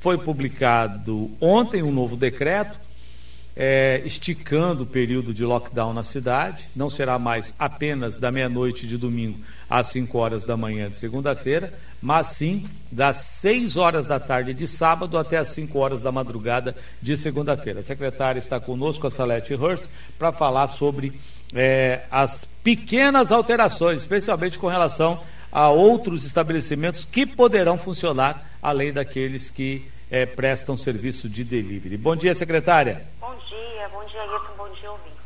foi publicado ontem um novo decreto é, esticando o período de lockdown na cidade. Não será mais apenas da meia-noite de domingo às 5 horas da manhã de segunda-feira, mas sim das 6 horas da tarde de sábado até as 5 horas da madrugada de segunda-feira. A secretária está conosco, a Salete Hurst, para falar sobre é, as pequenas alterações, especialmente com relação a outros estabelecimentos que poderão funcionar além daqueles que é, prestam serviço de delivery. Bom dia, secretária. Bom dia, bom dia, Ailton, bom dia, ouvinte.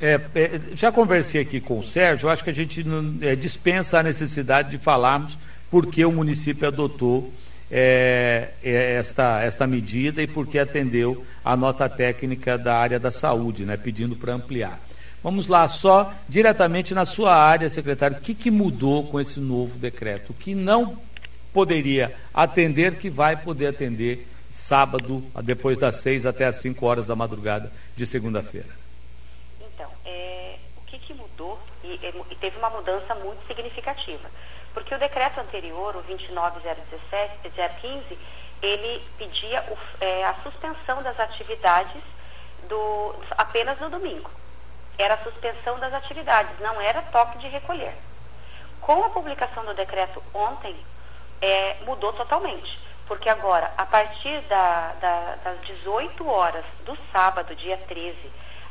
É, é, já conversei aqui com o Sérgio, acho que a gente não, é, dispensa a necessidade de falarmos porque o município adotou é, é, esta, esta medida e porque atendeu a nota técnica da área da saúde, né, pedindo para ampliar. Vamos lá, só diretamente na sua área, secretário, o que, que mudou com esse novo decreto? O que não poderia atender, que vai poder atender sábado, depois das seis até as cinco horas da madrugada de segunda-feira. Então, é, o que, que mudou, e, e, teve uma mudança muito significativa, porque o decreto anterior, o 29015, ele pedia o, é, a suspensão das atividades do, apenas no domingo. Era a suspensão das atividades, não era toque de recolher. Com a publicação do decreto ontem, é, mudou totalmente. Porque agora, a partir da, da, das 18 horas do sábado, dia 13,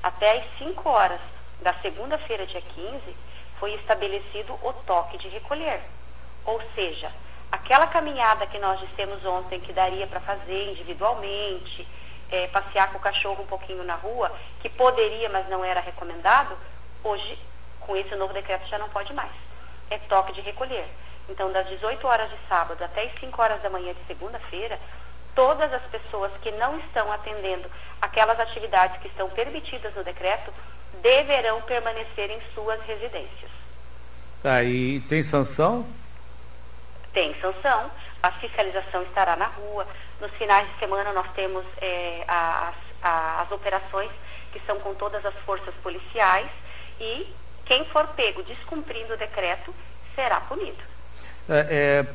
até as 5 horas da segunda-feira, dia 15, foi estabelecido o toque de recolher. Ou seja, aquela caminhada que nós dissemos ontem que daria para fazer individualmente, é, passear com o cachorro um pouquinho na rua, que poderia, mas não era recomendado, hoje, com esse novo decreto, já não pode mais. É toque de recolher. Então, das 18 horas de sábado até as 5 horas da manhã de segunda-feira, todas as pessoas que não estão atendendo aquelas atividades que estão permitidas no decreto deverão permanecer em suas residências. Tá, e tem sanção? Tem sanção. A fiscalização estará na rua. Nos finais de semana nós temos é, as, as operações que são com todas as forças policiais e quem for pego descumprindo o decreto será punido. É, é,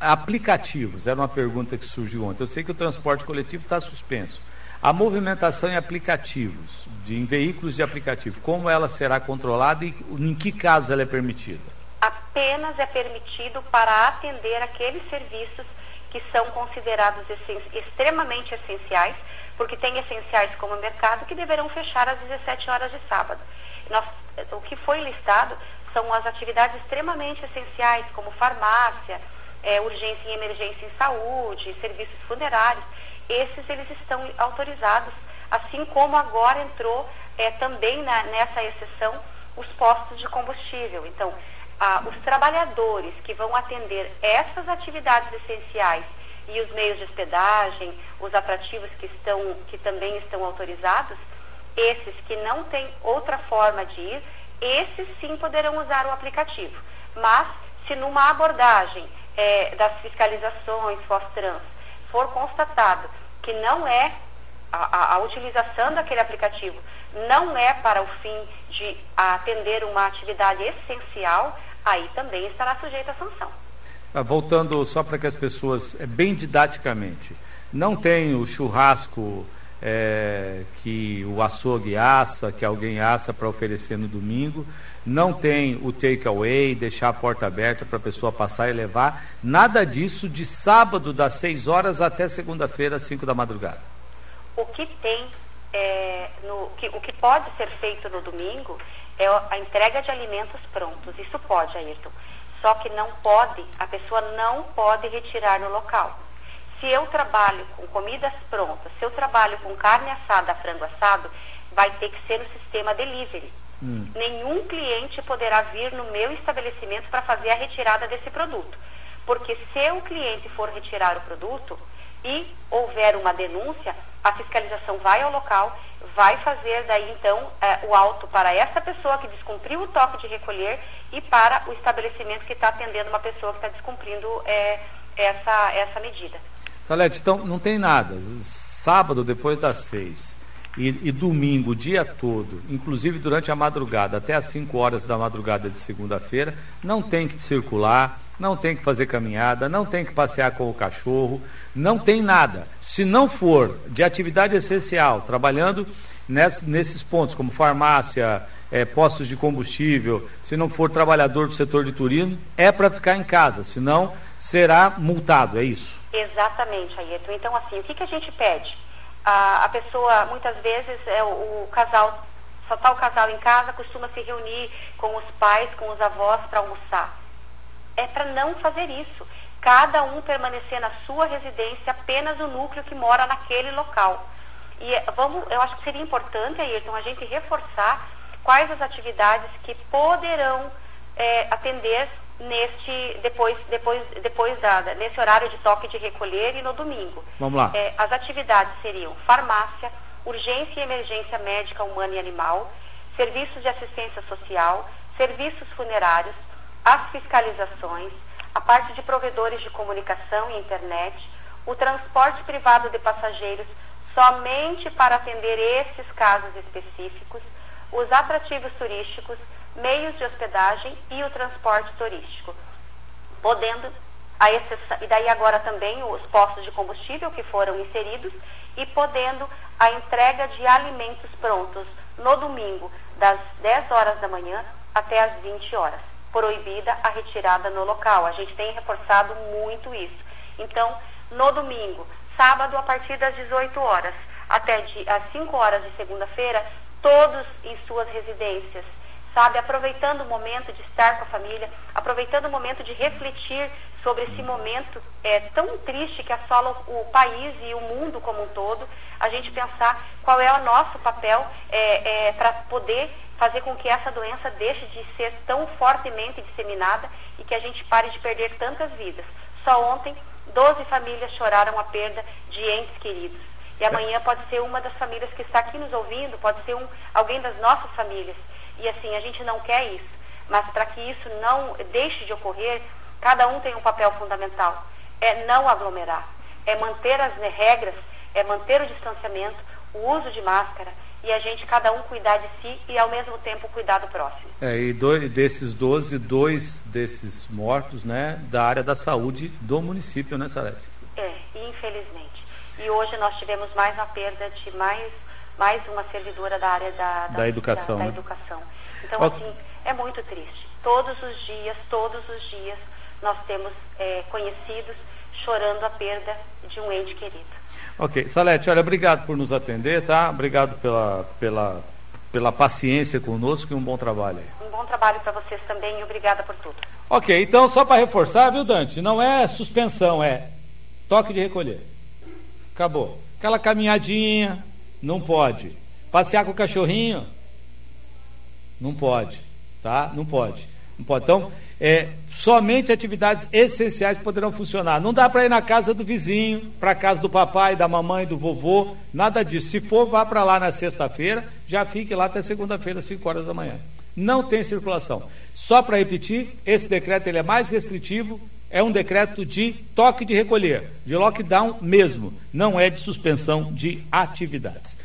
aplicativos, era uma pergunta que surgiu ontem. Eu sei que o transporte coletivo está suspenso. A movimentação em aplicativos, de, em veículos de aplicativo, como ela será controlada e em que casos ela é permitida? Apenas é permitido para atender aqueles serviços que são considerados extremamente essenciais, porque tem essenciais como o mercado que deverão fechar às 17 horas de sábado. Nós, o que foi listado são as atividades extremamente essenciais, como farmácia, é, urgência e emergência em saúde, serviços funerários. Esses eles estão autorizados, assim como agora entrou é, também na, nessa exceção os postos de combustível. Então, ah, os trabalhadores que vão atender essas atividades essenciais e os meios de hospedagem, os atrativos que, estão, que também estão autorizados, esses que não têm outra forma de ir, esses sim poderão usar o aplicativo. Mas, se numa abordagem é, das fiscalizações pós-trans for constatado que não é a, a, a, utilização daquele aplicativo não é para o fim de atender uma atividade essencial, aí também estará sujeito à sanção. Ah, voltando só para que as pessoas, é, bem didaticamente, não tem o churrasco é, que o açougue assa, que alguém assa para oferecer no domingo. Não tem o takeaway, deixar a porta aberta para a pessoa passar e levar. Nada disso de sábado das 6 horas até segunda-feira às 5 da madrugada. O que tem, é, no, que, o que pode ser feito no domingo é a entrega de alimentos prontos. Isso pode, Ayrton. Só que não pode, a pessoa não pode retirar no local. Se eu trabalho com comidas prontas, se eu trabalho com carne assada, frango assado, vai ter que ser no sistema delivery. Hum. Nenhum cliente poderá vir no meu estabelecimento para fazer a retirada desse produto. Porque se o cliente for retirar o produto e houver uma denúncia, a fiscalização vai ao local, vai fazer daí então é, o auto para essa pessoa que descumpriu o toque de recolher e para o estabelecimento que está atendendo uma pessoa que está descumprindo é, essa, essa medida. Salete, então não tem nada. Sábado depois das seis e, e, domingo o dia todo, inclusive durante a madrugada, até as 5 horas da madrugada de segunda-feira, não tem que circular, não tem que fazer caminhada, não tem que passear com o cachorro, não tem nada. Se não for de atividade essencial, trabalhando nesses pontos, como farmácia, é, postos de combustível, se não for trabalhador do setor de turismo, é para ficar em casa, senão será multado, é isso? Exatamente, Ayrton. Então, assim, o que, que a gente pede? A, a pessoa, muitas vezes, é o, o casal, só está o casal em casa, costuma se reunir com os pais, com os avós para almoçar. É para não fazer isso. Cada um permanecer na sua residência, apenas o núcleo que mora naquele local. E vamos, eu acho que seria importante, Ayrton, a gente reforçar quais as atividades que poderão é, atender neste depois depois depois da, nesse horário de toque de recolher e no domingo. Vamos lá. É, as atividades seriam farmácia, urgência e emergência médica humana e animal, serviços de assistência social, serviços funerários, as fiscalizações, a parte de provedores de comunicação e internet, o transporte privado de passageiros somente para atender esses casos específicos, os atrativos turísticos, meios de hospedagem e o transporte turístico, podendo a exceção, e daí agora também os postos de combustível que foram inseridos e podendo a entrega de alimentos prontos no domingo das 10 horas da manhã até as 20 horas. Proibida a retirada no local. A gente tem reforçado muito isso. Então, no domingo, sábado a partir das 18 horas até de, às 5 horas de segunda-feira, todos em suas residências sabe? Aproveitando o momento de estar com a família, aproveitando o momento de refletir sobre esse momento é, tão triste que assola o, país e o mundo como um todo, a gente pensar qual é o nosso papel é, é, para poder fazer com que essa doença deixe de ser tão fortemente disseminada e que a gente pare de perder tantas vidas. Só ontem, 12 famílias choraram a perda de entes queridos. E amanhã pode ser uma das famílias que está aqui nos ouvindo, pode ser um, alguém das nossas famílias. E assim, a gente não quer isso. Mas para que isso não deixe de ocorrer, cada um tem um papel fundamental. É não aglomerar, é manter as regras, é manter o distanciamento, o uso de máscara e a gente, cada um, cuidar de si e ao mesmo tempo cuidar do próximo. É, e dois, desses 12, dois desses mortos, né, da área da saúde do município, né, Salete? É, infelizmente. E hoje nós tivemos mais uma perda de mais mais uma servidora da área da, da, da educação. Da, da, né? educação. Então, assim, é muito triste. Todos os dias, todos os dias, nós temos é, conhecidos chorando a perda de um ente querido. Ok. Salete, olha, obrigado por nos atender, tá? Obrigado pela, pela, pela paciência conosco e um bom trabalho aí. Um bom trabalho para vocês também e obrigada por tudo. Ok, então só para reforçar, viu, Dante? Não é suspensão, é toque de recolher. Acabou. Aquela caminhadinha, não pode. Passear com o cachorrinho? Não pode, tá? Não pode. Pode. Então, é, somente atividades essenciais poderão funcionar. Não dá para ir na casa do vizinho, para a casa do papai, da mamãe, do vovô, nada disso. Se for, vá para lá na sexta-feira, já fique lá até segunda-feira, 5 horas da manhã. Não tem circulação. Só para repetir, esse decreto ele é mais restritivo, é um decreto de toque de recolher, de lockdown mesmo, não é de suspensão de atividades.